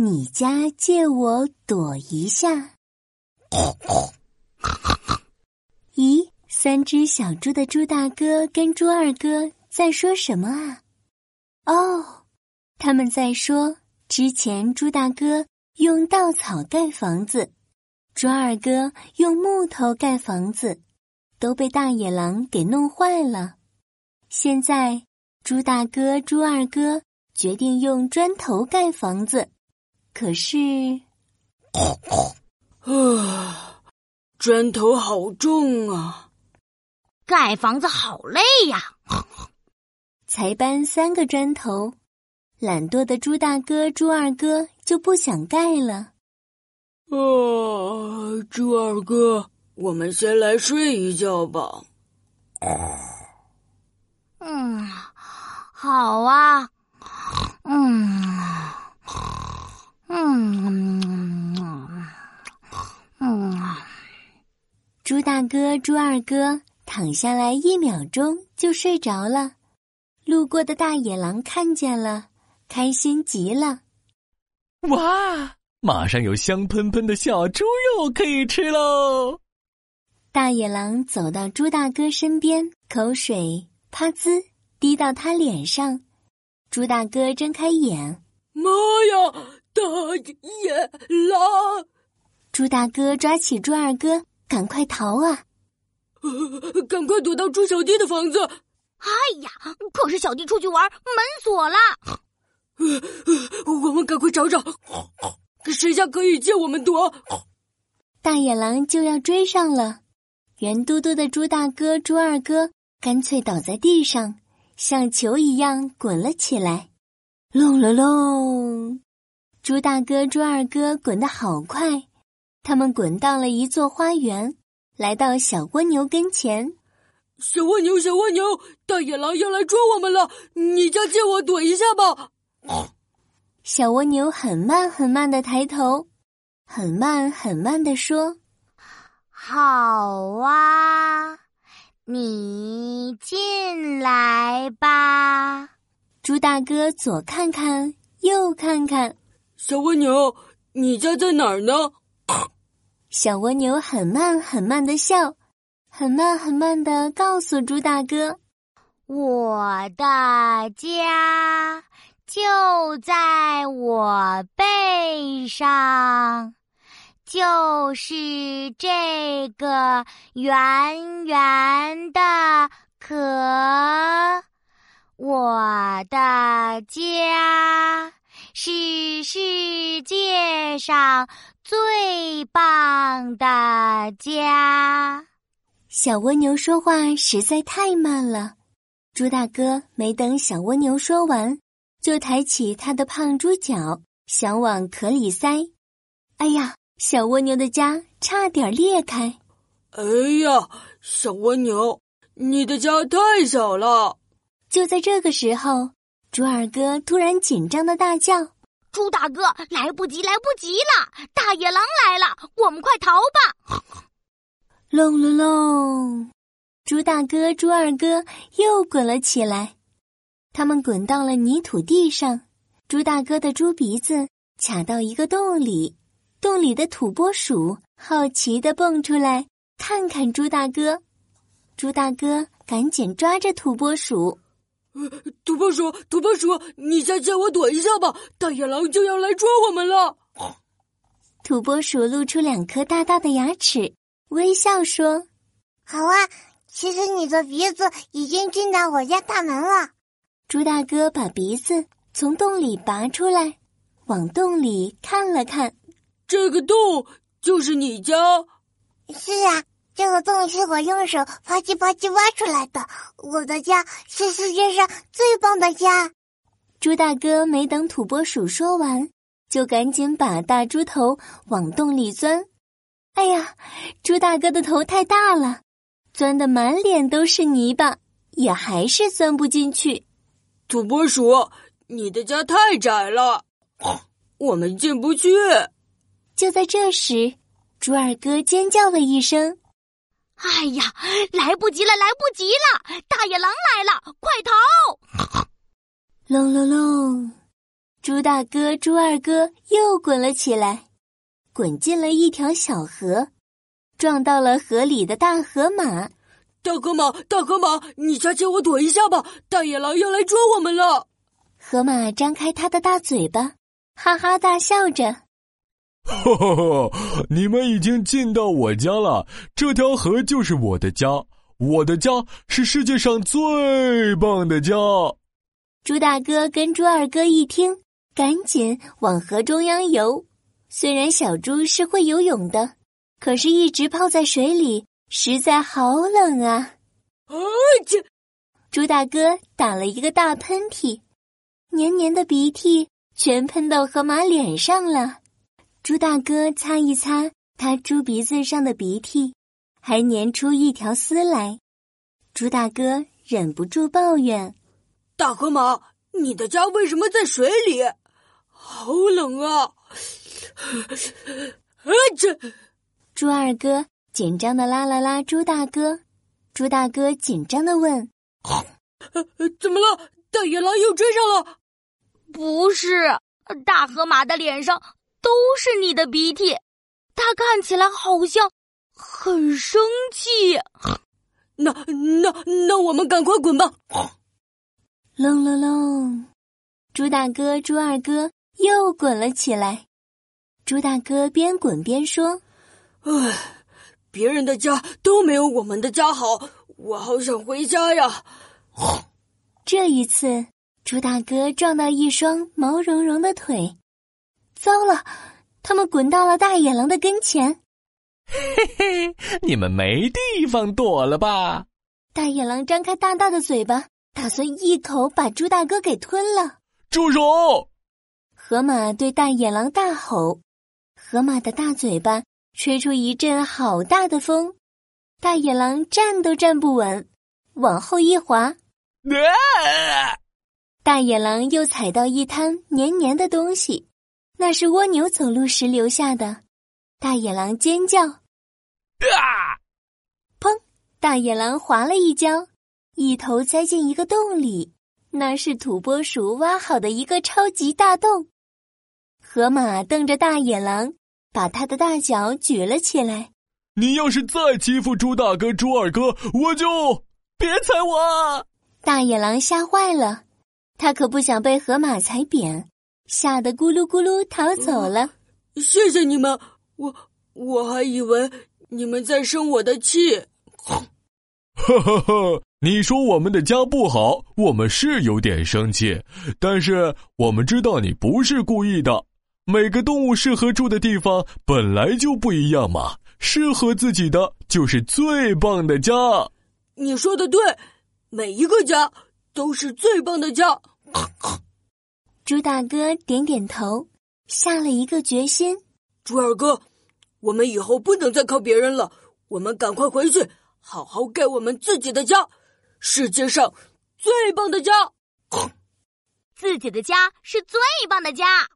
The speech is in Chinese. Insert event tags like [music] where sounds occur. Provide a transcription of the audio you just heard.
你家借我躲一下。[laughs] 咦，三只小猪的猪大哥跟猪二哥在说什么啊？哦，他们在说之前猪大哥用稻草盖房子，猪二哥用木头盖房子，都被大野狼给弄坏了。现在猪大哥、猪二哥决定用砖头盖房子，可是，啊，砖头好重啊！盖房子好累呀！[laughs] 才搬三个砖头，懒惰的猪大哥、猪二哥就不想盖了。啊，猪二哥，我们先来睡一觉吧。嗯，好啊。嗯，嗯，嗯。猪大哥、猪二哥躺下来，一秒钟就睡着了。路过的大野狼看见了，开心极了。哇，马上有香喷喷的小猪肉可以吃喽！大野狼走到猪大哥身边，口水啪滋滴到他脸上。猪大哥睁开眼，妈呀，大野狼！猪大哥抓起猪二哥，赶快逃啊！[laughs] 赶快躲到猪小弟的房子。哎呀！可是小弟出去玩，门锁了。[laughs] 我们赶快找找，谁家可以借我们躲？大野狼就要追上了，圆嘟嘟的猪大哥、猪二哥干脆倒在地上，像球一样滚了起来。隆隆隆！猪大哥、猪二哥滚得好快，他们滚到了一座花园，来到小蜗牛跟前。小蜗牛，小蜗牛，大野狼要来抓我们了！你家借我躲一下吧。小蜗牛很慢很慢的抬头，很慢很慢的说：“好啊，你进来吧。”猪大哥左看看，右看看。小蜗牛，你家在哪儿呢？小蜗牛很慢很慢的笑。很慢很慢的告诉猪大哥：“我的家就在我背上，就是这个圆圆的壳。我的家是世界上最棒的家。”小蜗牛说话实在太慢了，猪大哥没等小蜗牛说完，就抬起他的胖猪脚想往壳里塞。哎呀，小蜗牛的家差点裂开！哎呀，小蜗牛，你的家太小了！就在这个时候，猪二哥突然紧张的大叫：“猪大哥，来不及，来不及了！大野狼来了，我们快逃吧！”隆隆隆！猪大哥、猪二哥又滚了起来，他们滚到了泥土地上。猪大哥的猪鼻子卡到一个洞里，洞里的土拨鼠好奇的蹦出来，看看猪大哥。猪大哥赶紧抓着土拨鼠，土拨鼠，土拨鼠，你先借我躲一下吧，大野狼就要来抓我们了。土拨鼠露出两颗大大的牙齿。微笑说：“好啊，其实你的鼻子已经进到我家大门了。”猪大哥把鼻子从洞里拔出来，往洞里看了看。这个洞就是你家？是啊，这个洞是我用手啪叽啪叽挖出来的。我的家是世界上最棒的家。猪大哥没等土拨鼠说完，就赶紧把大猪头往洞里钻。哎呀，猪大哥的头太大了，钻的满脸都是泥巴，也还是钻不进去。土拨鼠，你的家太窄了，我们进不去。就在这时，猪二哥尖叫了一声：“哎呀，来不及了，来不及了！大野狼来了，快逃！”隆 [laughs] 隆隆，猪大哥、猪二哥又滚了起来，滚进了一条小河，撞到了河里的大河马。大河马，大河马，你下切我躲一下吧！大野狼要来抓我们了。河马张开它的大嘴巴，哈哈大笑着。哈哈哈！你们已经进到我家了，这条河就是我的家，我的家是世界上最棒的家。猪大哥跟猪二哥一听，赶紧往河中央游。虽然小猪是会游泳的，可是一直泡在水里。实在好冷啊！啊，这猪大哥打了一个大喷嚏，黏黏的鼻涕全喷到河马脸上了。猪大哥擦一擦他猪鼻子上的鼻涕，还粘出一条丝来。猪大哥忍不住抱怨：“大河马，你的家为什么在水里？好冷啊！”啊，这猪二哥。紧张的拉了拉猪大哥，猪大哥紧张的问：“怎么了？大野狼又追上了？”“不是，大河马的脸上都是你的鼻涕，他看起来好像很生气。[laughs] ”“那那那，我们赶快滚吧！”隆隆隆，猪大哥、猪二哥又滚了起来。猪大哥边滚边说：“唉。”别人的家都没有我们的家好，我好想回家呀！这一次，猪大哥撞到一双毛茸茸的腿，糟了，他们滚到了大野狼的跟前。嘿嘿，你们没地方躲了吧？大野狼张开大大的嘴巴，打算一口把猪大哥给吞了。住手！河马对大野狼大吼，河马的大嘴巴。吹出一阵好大的风，大野狼站都站不稳，往后一滑，大野狼又踩到一滩黏黏的东西，那是蜗牛走路时留下的。大野狼尖叫，啊！砰！大野狼滑了一跤，一头栽进一个洞里，那是土拨鼠挖好的一个超级大洞。河马瞪着大野狼。把他的大脚举了起来。你要是再欺负猪大哥、猪二哥，我就别踩我！大野狼吓坏了，他可不想被河马踩扁，吓得咕噜咕噜逃走了。谢谢你们，我我还以为你们在生我的气。呵呵呵，你说我们的家不好，我们是有点生气，但是我们知道你不是故意的。每个动物适合住的地方本来就不一样嘛，适合自己的就是最棒的家。你说的对，每一个家都是最棒的家。猪大哥点点头，下了一个决心。猪二哥，我们以后不能再靠别人了，我们赶快回去，好好盖我们自己的家，世界上最棒的家。自己的家是最棒的家。